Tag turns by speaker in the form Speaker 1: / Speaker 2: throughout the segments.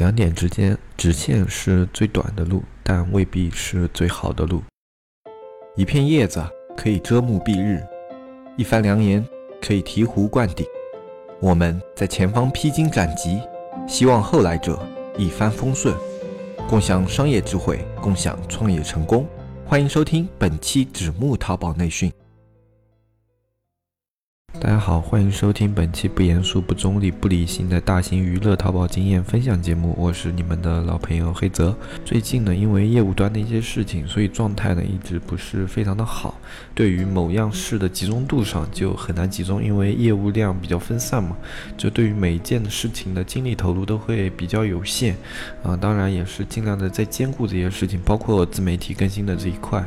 Speaker 1: 两点之间，直线是最短的路，但未必是最好的路。一片叶子可以遮目蔽日，一番良言可以醍醐灌顶。我们在前方披荆斩棘，希望后来者一帆风顺，共享商业智慧，共享创业成功。欢迎收听本期纸木淘宝内训。大家好，欢迎收听本期不严肃、不中立、不理性的大型娱乐淘宝经验分享节目。我是你们的老朋友黑泽。最近呢，因为业务端的一些事情，所以状态呢一直不是非常的好。对于某样事的集中度上就很难集中，因为业务量比较分散嘛，就对于每一件事情的精力投入都会比较有限。啊，当然也是尽量的在兼顾这些事情，包括自媒体更新的这一块。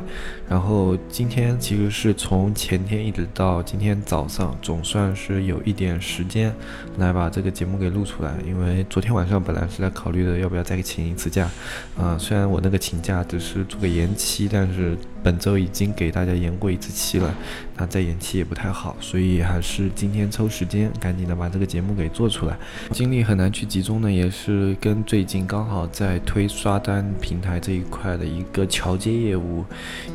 Speaker 1: 然后今天其实是从前天一直到今天早上。总算是有一点时间来把这个节目给录出来，因为昨天晚上本来是在考虑的要不要再请一次假，啊，虽然我那个请假只是做个延期，但是。本周已经给大家延过一次期了，那再延期也不太好，所以还是今天抽时间赶紧的把这个节目给做出来。精力很难去集中呢，也是跟最近刚好在推刷单平台这一块的一个桥接业务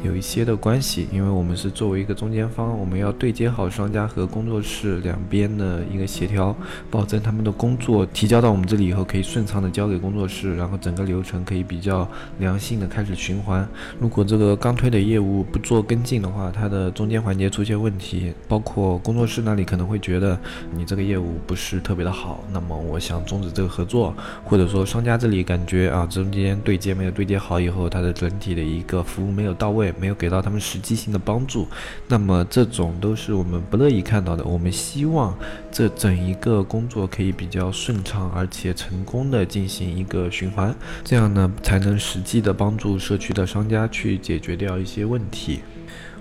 Speaker 1: 有一些的关系。因为我们是作为一个中间方，我们要对接好商家和工作室两边的一个协调，保证他们的工作提交到我们这里以后可以顺畅的交给工作室，然后整个流程可以比较良性的开始循环。如果这个刚推的业务不做跟进的话，它的中间环节出现问题，包括工作室那里可能会觉得你这个业务不是特别的好，那么我想终止这个合作，或者说商家这里感觉啊中间对接没有对接好以后，它的整体的一个服务没有到位，没有给到他们实际性的帮助，那么这种都是我们不乐意看到的。我们希望这整一个工作可以比较顺畅，而且成功的进行一个循环，这样呢才能实际的帮助社区的商家去解决掉一。些问题。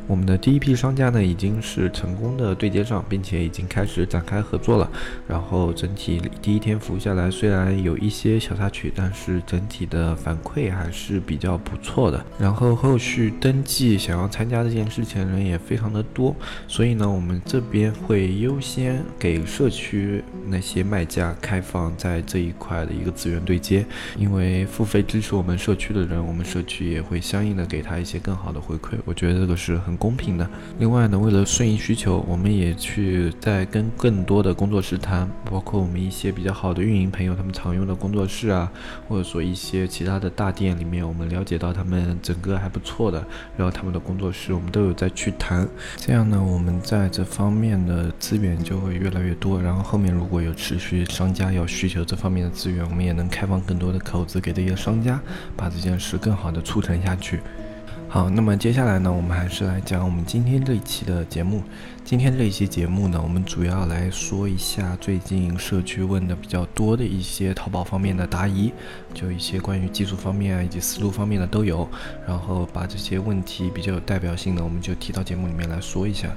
Speaker 1: 我们的第一批商家呢，已经是成功的对接上，并且已经开始展开合作了。然后整体第一天服务下来，虽然有一些小插曲，但是整体的反馈还是比较不错的。然后后续登记想要参加这件事情的人也非常的多，所以呢，我们这边会优先给社区那些卖家开放在这一块的一个资源对接，因为付费支持我们社区的人，我们社区也会相应的给他一些更好的回馈。我觉得这个是很。公平的。另外呢，为了顺应需求，我们也去在跟更多的工作室谈，包括我们一些比较好的运营朋友，他们常用的工作室啊，或者说一些其他的大店里面，我们了解到他们整个还不错的，然后他们的工作室，我们都有在去谈。这样呢，我们在这方面的资源就会越来越多。然后后面如果有持续商家要需求这方面的资源，我们也能开放更多的口子给这些商家，把这件事更好的促成下去。好，那么接下来呢，我们还是来讲我们今天这一期的节目。今天这一期节目呢，我们主要来说一下最近社区问的比较多的一些淘宝方面的答疑，就一些关于技术方面啊以及思路方面的都有。然后把这些问题比较有代表性的，我们就提到节目里面来说一下。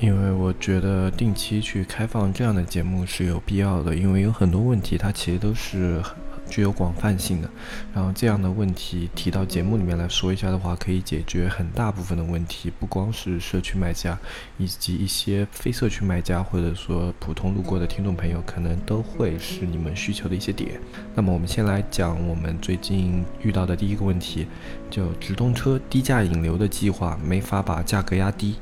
Speaker 1: 因为我觉得定期去开放这样的节目是有必要的，因为有很多问题它其实都是。具有广泛性的，然后这样的问题提到节目里面来说一下的话，可以解决很大部分的问题，不光是社区买家，以及一些非社区买家，或者说普通路过的听众朋友，可能都会是你们需求的一些点。那么我们先来讲我们最近遇到的第一个问题，就直通车低价引流的计划没法把价格压低。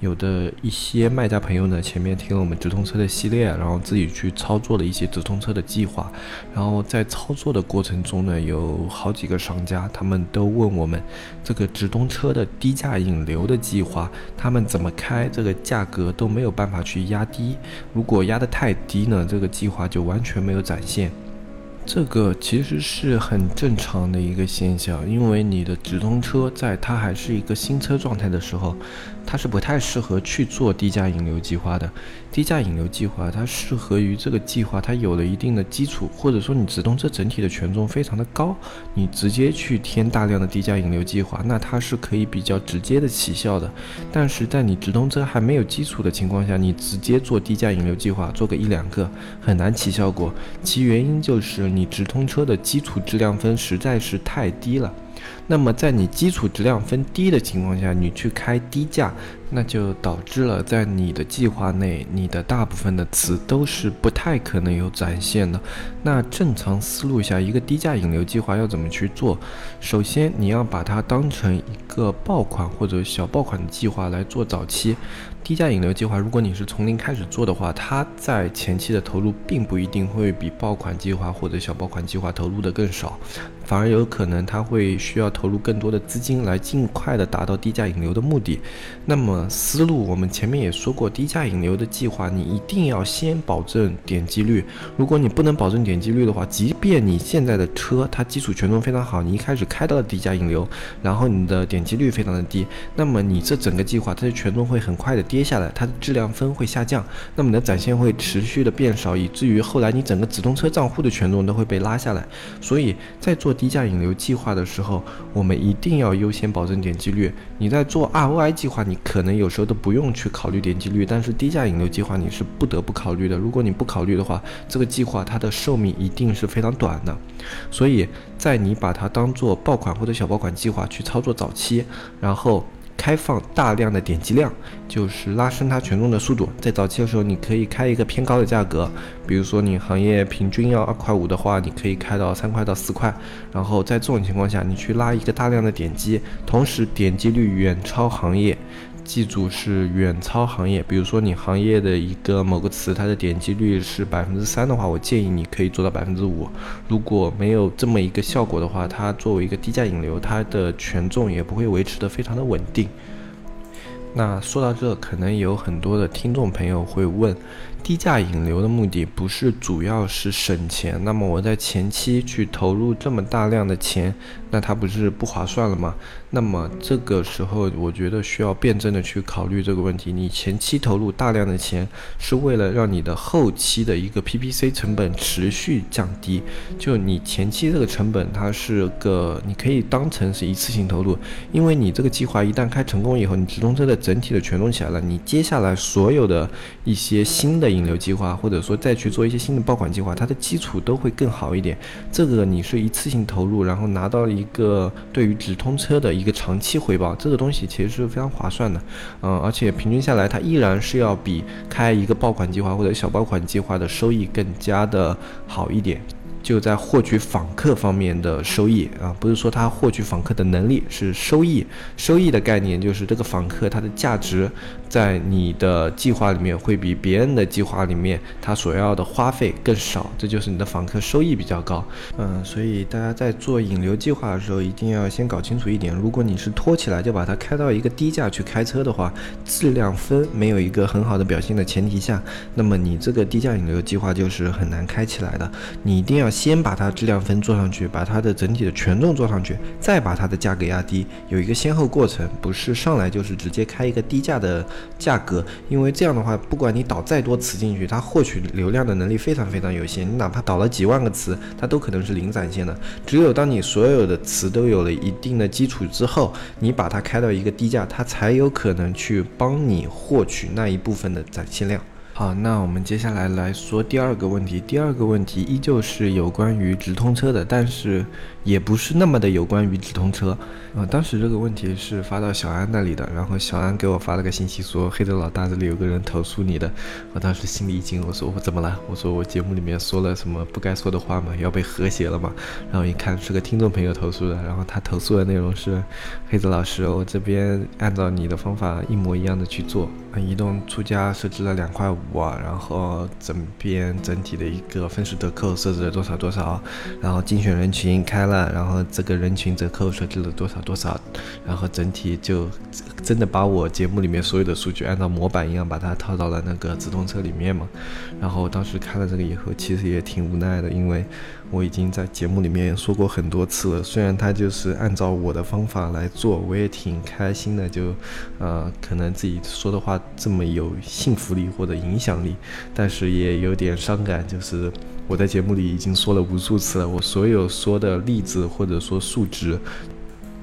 Speaker 1: 有的一些卖家朋友呢，前面听了我们直通车的系列，然后自己去操作了一些直通车的计划，然后在操作的过程中呢，有好几个商家，他们都问我们，这个直通车的低价引流的计划，他们怎么开，这个价格都没有办法去压低，如果压得太低呢，这个计划就完全没有展现。这个其实是很正常的一个现象，因为你的直通车在它还是一个新车状态的时候，它是不太适合去做低价引流计划的。低价引流计划它适合于这个计划，它有了一定的基础，或者说你直通车整体的权重非常的高，你直接去添大量的低价引流计划，那它是可以比较直接的起效的。但是在你直通车还没有基础的情况下，你直接做低价引流计划，做个一两个很难起效果。其原因就是。你直通车的基础质量分实在是太低了。那么在你基础质量分低的情况下，你去开低价，那就导致了在你的计划内，你的大部分的词都是不太可能有展现的。那正常思路下，一个低价引流计划要怎么去做？首先，你要把它当成一个爆款或者小爆款的计划来做早期。低价引流计划，如果你是从零开始做的话，它在前期的投入并不一定会比爆款计划或者小爆款计划投入的更少，反而有可能它会需要投入更多的资金来尽快的达到低价引流的目的。那么思路，我们前面也说过，低价引流的计划，你一定要先保证点击率。如果你不能保证点击率的话，即便你现在的车它基础权重非常好，你一开始开到了低价引流，然后你的点击率非常的低，那么你这整个计划它的权重会很快的跌。接下来，它的质量分会下降，那么你的展现会持续的变少，以至于后来你整个直通车账户的权重都会被拉下来。所以在做低价引流计划的时候，我们一定要优先保证点击率。你在做 ROI 计划，你可能有时候都不用去考虑点击率，但是低价引流计划你是不得不考虑的。如果你不考虑的话，这个计划它的寿命一定是非常短的。所以在你把它当做爆款或者小爆款计划去操作早期，然后。开放大量的点击量，就是拉升它权重的速度。在早期的时候，你可以开一个偏高的价格，比如说你行业平均要二块五的话，你可以开到三块到四块。然后在这种情况下，你去拉一个大量的点击，同时点击率远超行业。记住是远超行业，比如说你行业的一个某个词，它的点击率是百分之三的话，我建议你可以做到百分之五。如果没有这么一个效果的话，它作为一个低价引流，它的权重也不会维持的非常的稳定。那说到这，可能有很多的听众朋友会问。低价引流的目的不是主要是省钱，那么我在前期去投入这么大量的钱，那它不是不划算了吗？那么这个时候，我觉得需要辩证的去考虑这个问题。你前期投入大量的钱，是为了让你的后期的一个 PPC 成本持续降低。就你前期这个成本，它是个你可以当成是一次性投入，因为你这个计划一旦开成功以后，你直通车的整体的权重起来了，你接下来所有的一些新的。引流计划，或者说再去做一些新的爆款计划，它的基础都会更好一点。这个你是一次性投入，然后拿到一个对于直通车的一个长期回报，这个东西其实是非常划算的。嗯，而且平均下来，它依然是要比开一个爆款计划或者小爆款计划的收益更加的好一点。就在获取访客方面的收益啊，不是说他获取访客的能力是收益。收益的概念就是这个访客他的价值在你的计划里面会比别人的计划里面他所要的花费更少，这就是你的访客收益比较高。嗯，所以大家在做引流计划的时候一定要先搞清楚一点：如果你是拖起来就把它开到一个低价去开车的话，质量分没有一个很好的表现的前提下，那么你这个低价引流计划就是很难开起来的。你一定要。先把它质量分做上去，把它的整体的权重做上去，再把它的价格压低，有一个先后过程，不是上来就是直接开一个低价的价格，因为这样的话，不管你导再多词进去，它获取流量的能力非常非常有限，你哪怕导了几万个词，它都可能是零展现的。只有当你所有的词都有了一定的基础之后，你把它开到一个低价，它才有可能去帮你获取那一部分的展现量。好，那我们接下来来说第二个问题。第二个问题依旧是有关于直通车的，但是。也不是那么的有关于直通车，呃，当时这个问题是发到小安那里的，然后小安给我发了个信息说，黑泽老大这里有个人投诉你的，我当时心里一惊，我说我怎么了？我说我节目里面说了什么不该说的话吗？要被和谐了吗？然后一看是个听众朋友投诉的，然后他投诉的内容是，黑泽老师，我这边按照你的方法一模一样的去做，移动出价设置了两块五哇，然后整边整体的一个分时折扣设置了多少多少，然后精选人群开了。然后这个人群折扣设置了多少多少，然后整体就真的把我节目里面所有的数据按照模板一样把它套到了那个直通车里面嘛。然后当时看了这个以后，其实也挺无奈的，因为我已经在节目里面说过很多次了。虽然他就是按照我的方法来做，我也挺开心的，就呃可能自己说的话这么有信服力或者影影响力，但是也有点伤感，就是。我在节目里已经说了无数次了，我所有说的例子或者说数值，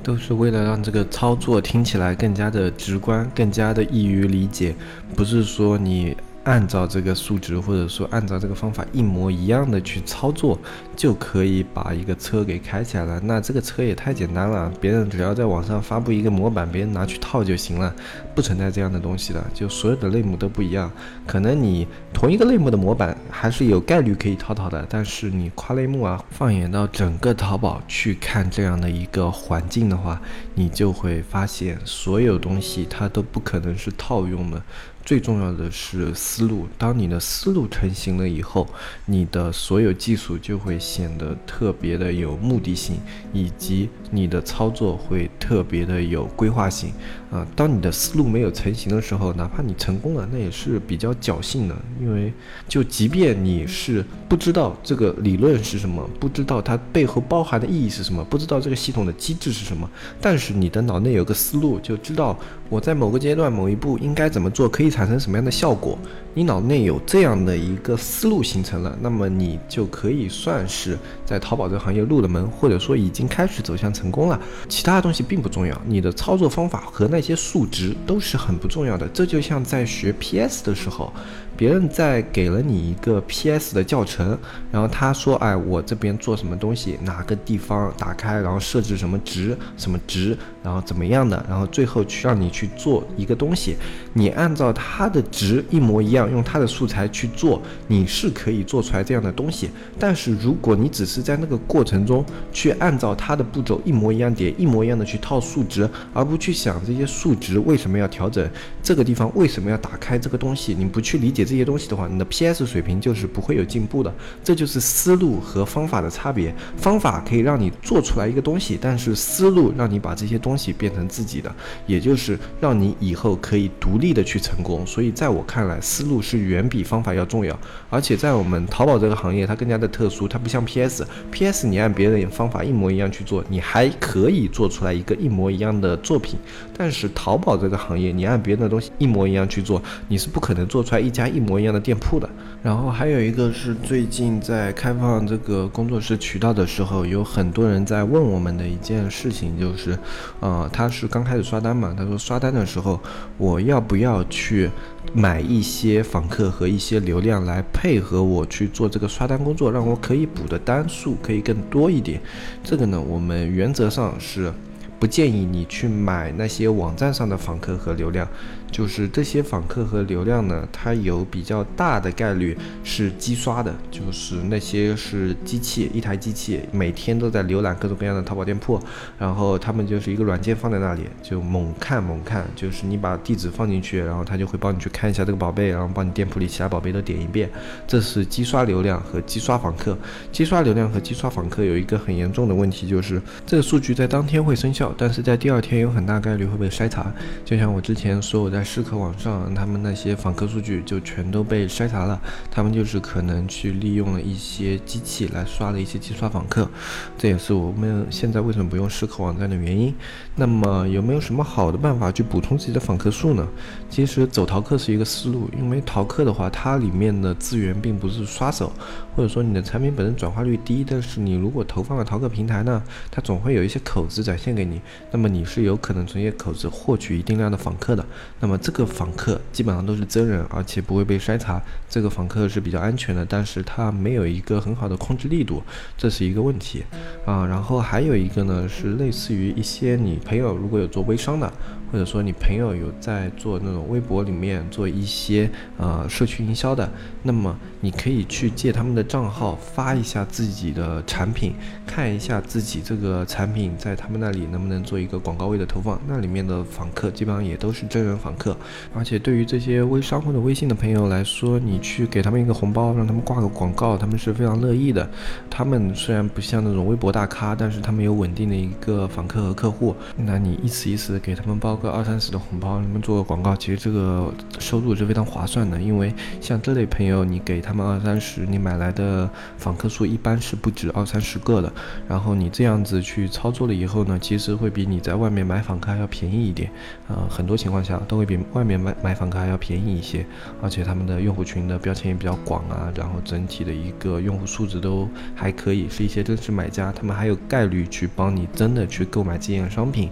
Speaker 1: 都是为了让这个操作听起来更加的直观，更加的易于理解，不是说你。按照这个数值或者说按照这个方法一模一样的去操作，就可以把一个车给开起来了。那这个车也太简单了，别人只要在网上发布一个模板，别人拿去套就行了，不存在这样的东西的。就所有的类目都不一样，可能你同一个类目的模板还是有概率可以套套的，但是你跨类目啊，放眼到整个淘宝去看这样的一个环境的话，你就会发现所有东西它都不可能是套用的。最重要的是思路，当你的思路成型了以后，你的所有技术就会显得特别的有目的性，以及你的操作会特别的有规划性。啊，当你的思路没有成型的时候，哪怕你成功了，那也是比较侥幸的，因为就即便你是不知道这个理论是什么，不知道它背后包含的意义是什么，不知道这个系统的机制是什么，但是你的脑内有个思路，就知道我在某个阶段某一步应该怎么做，可以产生什么样的效果。你脑内有这样的一个思路形成了，那么你就可以算是在淘宝这个行业入了门，或者说已经开始走向成功了。其他的东西并不重要，你的操作方法和那些数值都是很不重要的。这就像在学 PS 的时候。别人在给了你一个 PS 的教程，然后他说：“哎，我这边做什么东西，哪个地方打开，然后设置什么值，什么值，然后怎么样的，然后最后去让你去做一个东西，你按照他的值一模一样，用他的素材去做，你是可以做出来这样的东西。但是如果你只是在那个过程中去按照他的步骤一模一样叠，一模一样的去套数值，而不去想这些数值为什么要调整，这个地方为什么要打开这个东西，你不去理解。”这些东西的话，你的 PS 水平就是不会有进步的，这就是思路和方法的差别。方法可以让你做出来一个东西，但是思路让你把这些东西变成自己的，也就是让你以后可以独立的去成功。所以在我看来，思路是远比方法要重要。而且在我们淘宝这个行业，它更加的特殊，它不像 PS，PS 你按别人方法一模一样去做，你还可以做出来一个一模一样的作品。但是淘宝这个行业，你按别人的东西一模一样去做，你是不可能做出来一家。一一模一样的店铺的，然后还有一个是最近在开放这个工作室渠道的时候，有很多人在问我们的一件事情，就是，呃，他是刚开始刷单嘛，他说刷单的时候，我要不要去买一些访客和一些流量来配合我去做这个刷单工作，让我可以补的单数可以更多一点？这个呢，我们原则上是不建议你去买那些网站上的访客和流量。就是这些访客和流量呢，它有比较大的概率是机刷的，就是那些是机器，一台机器每天都在浏览各种各样的淘宝店铺，然后他们就是一个软件放在那里，就猛看猛看，就是你把地址放进去，然后他就会帮你去看一下这个宝贝，然后帮你店铺里其他宝贝都点一遍，这是机刷流量和机刷访客。机刷流量和机刷访客有一个很严重的问题，就是这个数据在当天会生效，但是在第二天有很大概率会被筛查，就像我之前说的在。试客网上，他们那些访客数据就全都被筛查了。他们就是可能去利用了一些机器来刷了一些机刷访客，这也是我们现在为什么不用试客网站的原因。那么有没有什么好的办法去补充自己的访客数呢？其实走淘客是一个思路，因为淘客的话，它里面的资源并不是刷手，或者说你的产品本身转化率低，但是你如果投放了淘客平台呢，它总会有一些口子展现给你，那么你是有可能从一些口子获取一定量的访客的。那么这个访客基本上都是真人，而且不会被筛查。这个访客是比较安全的，但是它没有一个很好的控制力度，这是一个问题啊。然后还有一个呢，是类似于一些你朋友如果有做微商的。或者说你朋友有在做那种微博里面做一些呃社区营销的，那么你可以去借他们的账号发一下自己的产品，看一下自己这个产品在他们那里能不能做一个广告位的投放。那里面的访客基本上也都是真人访客，而且对于这些微商或者微信的朋友来说，你去给他们一个红包，让他们挂个广告，他们是非常乐意的。他们虽然不像那种微博大咖，但是他们有稳定的一个访客和客户，那你一次一次给他们包。个二三十的红包，他们做个广告，其实这个收入是非常划算的。因为像这类朋友，你给他们二三十，你买来的访客数一般是不止二三十个的。然后你这样子去操作了以后呢，其实会比你在外面买访客还要便宜一点。呃，很多情况下都会比外面买买访客还要便宜一些。而且他们的用户群的标签也比较广啊，然后整体的一个用户素质都还可以，是一些真实买家，他们还有概率去帮你真的去购买这件商品。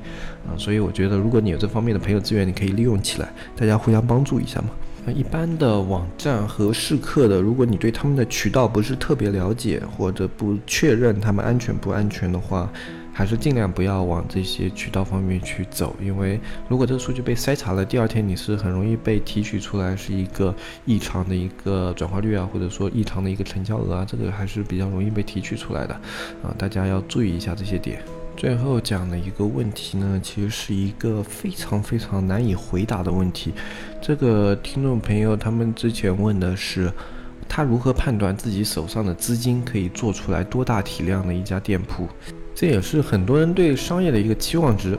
Speaker 1: 啊，所以我觉得如果你有这方面的朋友资源，你可以利用起来，大家互相帮助一下嘛。那一般的网站和试课的，如果你对他们的渠道不是特别了解，或者不确认他们安全不安全的话，还是尽量不要往这些渠道方面去走，因为如果这个数据被筛查了，第二天你是很容易被提取出来是一个异常的一个转化率啊，或者说异常的一个成交额啊，这个还是比较容易被提取出来的啊，大家要注意一下这些点。最后讲的一个问题呢，其实是一个非常非常难以回答的问题。这个听众朋友他们之前问的是，他如何判断自己手上的资金可以做出来多大体量的一家店铺？这也是很多人对商业的一个期望值。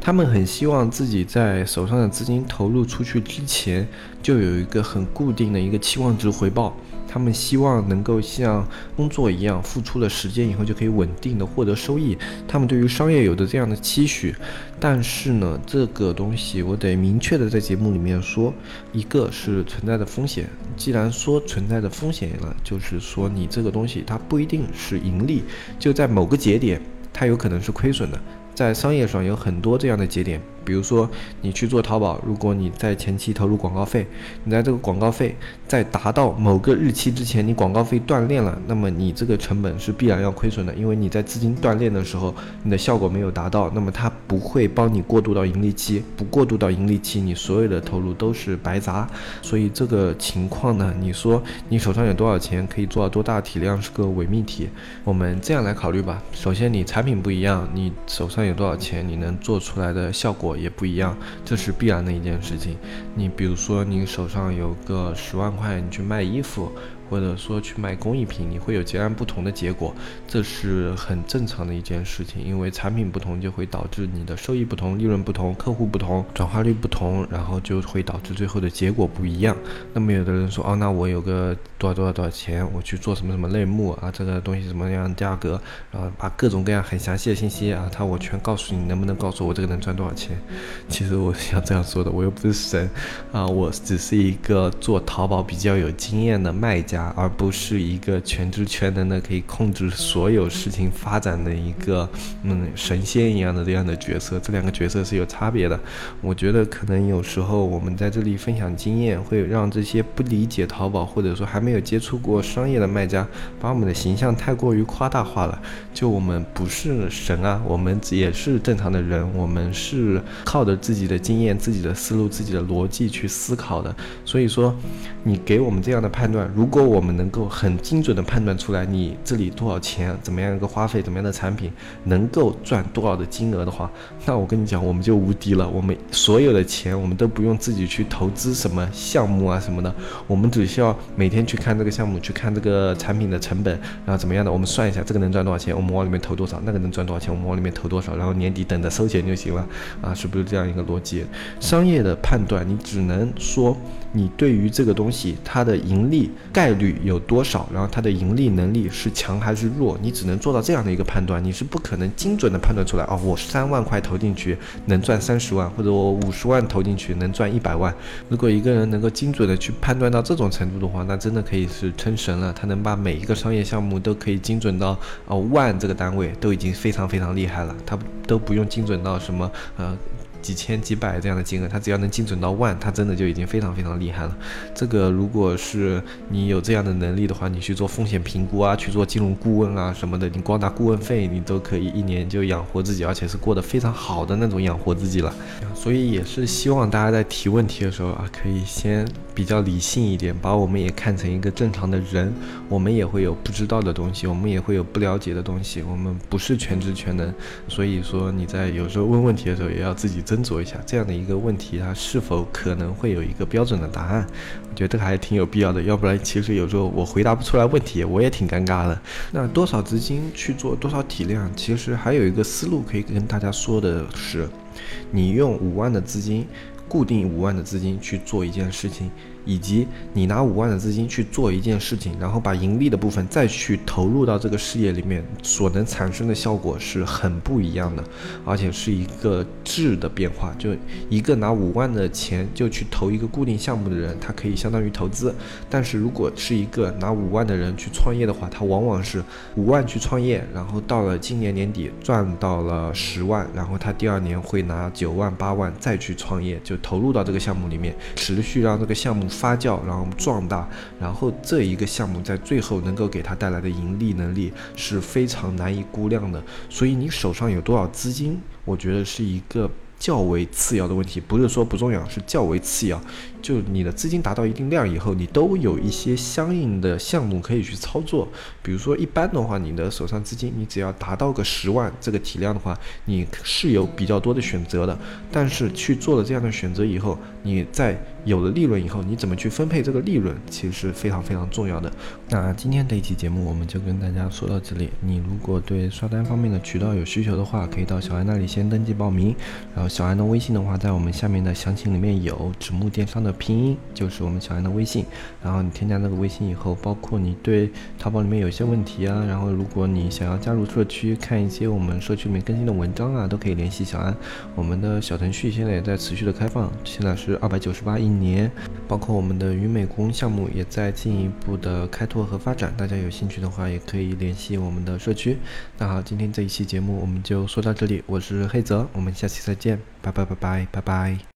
Speaker 1: 他们很希望自己在手上的资金投入出去之前，就有一个很固定的一个期望值回报。他们希望能够像工作一样，付出了时间以后就可以稳定的获得收益。他们对于商业有着这样的期许，但是呢，这个东西我得明确的在节目里面说，一个是存在的风险。既然说存在的风险了，就是说你这个东西它不一定是盈利，就在某个节点，它有可能是亏损的。在商业上有很多这样的节点。比如说，你去做淘宝，如果你在前期投入广告费，你在这个广告费在达到某个日期之前，你广告费断裂了，那么你这个成本是必然要亏损的，因为你在资金断裂的时候，你的效果没有达到，那么它不会帮你过渡到盈利期，不过渡到盈利期，你所有的投入都是白砸。所以这个情况呢，你说你手上有多少钱可以做到多大体量是个伪命题。我们这样来考虑吧，首先你产品不一样，你手上有多少钱，你能做出来的效果。也不一样，这是必然的一件事情。你比如说，你手上有个十万块，你去卖衣服。或者说去卖工艺品，你会有截然不同的结果，这是很正常的一件事情。因为产品不同，就会导致你的收益不同、利润不同、客户不同、转化率不同，然后就会导致最后的结果不一样。那么有的人说，哦，那我有个多少多少多少钱，我去做什么什么类目啊，这个东西什么样价格，然后把各种各样很详细的信息啊，他我全告诉你，能不能告诉我这个能赚多少钱？其实我想这样说的，我又不是神啊，我只是一个做淘宝比较有经验的卖家。而不是一个全知全能的可以控制所有事情发展的一个嗯神仙一样的这样的角色，这两个角色是有差别的。我觉得可能有时候我们在这里分享经验，会让这些不理解淘宝或者说还没有接触过商业的卖家，把我们的形象太过于夸大化了。就我们不是神啊，我们也是正常的人，我们是靠着自己的经验、自己的思路、自己的逻辑去思考的。所以说，你给我们这样的判断，如果我们能够很精准的判断出来，你这里多少钱，怎么样一个花费，怎么样的产品能够赚多少的金额的话，那我跟你讲，我们就无敌了。我们所有的钱，我们都不用自己去投资什么项目啊什么的，我们只需要每天去看这个项目，去看这个产品的成本，然后怎么样的，我们算一下这个能赚多少钱，我们往里面投多少，那个能赚多少钱，我们往里面投多少，然后年底等着收钱就行了啊，是不是这样一个逻辑？商业的判断，你只能说你对于这个东西它的盈利概率。率有多少？然后它的盈利能力是强还是弱？你只能做到这样的一个判断，你是不可能精准的判断出来哦。我三万块投进去能赚三十万，或者我五十万投进去能赚一百万。如果一个人能够精准的去判断到这种程度的话，那真的可以是称神了。他能把每一个商业项目都可以精准到哦万这个单位，都已经非常非常厉害了。他都不用精准到什么呃。几千几百这样的金额，他只要能精准到万，他真的就已经非常非常厉害了。这个如果是你有这样的能力的话，你去做风险评估啊，去做金融顾问啊什么的，你光拿顾问费，你都可以一年就养活自己，而且是过得非常好的那种养活自己了。所以也是希望大家在提问题的时候啊，可以先比较理性一点，把我们也看成一个正常的人。我们也会有不知道的东西，我们也会有不了解的东西，我们不是全知全能。所以说你在有时候问问题的时候，也要自己。斟酌一下这样的一个问题，它是否可能会有一个标准的答案？我觉得还挺有必要的，要不然其实有时候我回答不出来问题，我也挺尴尬的。那多少资金去做多少体量？其实还有一个思路可以跟大家说的是，你用五万的资金，固定五万的资金去做一件事情。以及你拿五万的资金去做一件事情，然后把盈利的部分再去投入到这个事业里面，所能产生的效果是很不一样的，而且是一个质的变化。就一个拿五万的钱就去投一个固定项目的人，他可以相当于投资；但是如果是一个拿五万的人去创业的话，他往往是五万去创业，然后到了今年年底赚到了十万，然后他第二年会拿九万八万再去创业，就投入到这个项目里面，持续让这个项目。发酵，然后壮大，然后这一个项目在最后能够给它带来的盈利能力是非常难以估量的。所以你手上有多少资金，我觉得是一个。较为次要的问题，不是说不重要，是较为次要。就你的资金达到一定量以后，你都有一些相应的项目可以去操作。比如说，一般的话，你的手上资金，你只要达到个十万这个体量的话，你是有比较多的选择的。但是去做了这样的选择以后，你在有了利润以后，你怎么去分配这个利润，其实是非常非常重要的。那今天这一期节目我们就跟大家说到这里。你如果对刷单方面的渠道有需求的话，可以到小安那里先登记报名。然后小安的微信的话，在我们下面的详情里面有纸木电商的。拼音就是我们小安的微信，然后你添加那个微信以后，包括你对淘宝里面有些问题啊，然后如果你想要加入社区看一些我们社区里面更新的文章啊，都可以联系小安。我们的小程序现在也在持续的开放，现在是二百九十八一年，包括我们的云美工项目也在进一步的开拓和发展，大家有兴趣的话也可以联系我们的社区。那好，今天这一期节目我们就说到这里，我是黑泽，我们下期再见，拜拜拜拜拜拜。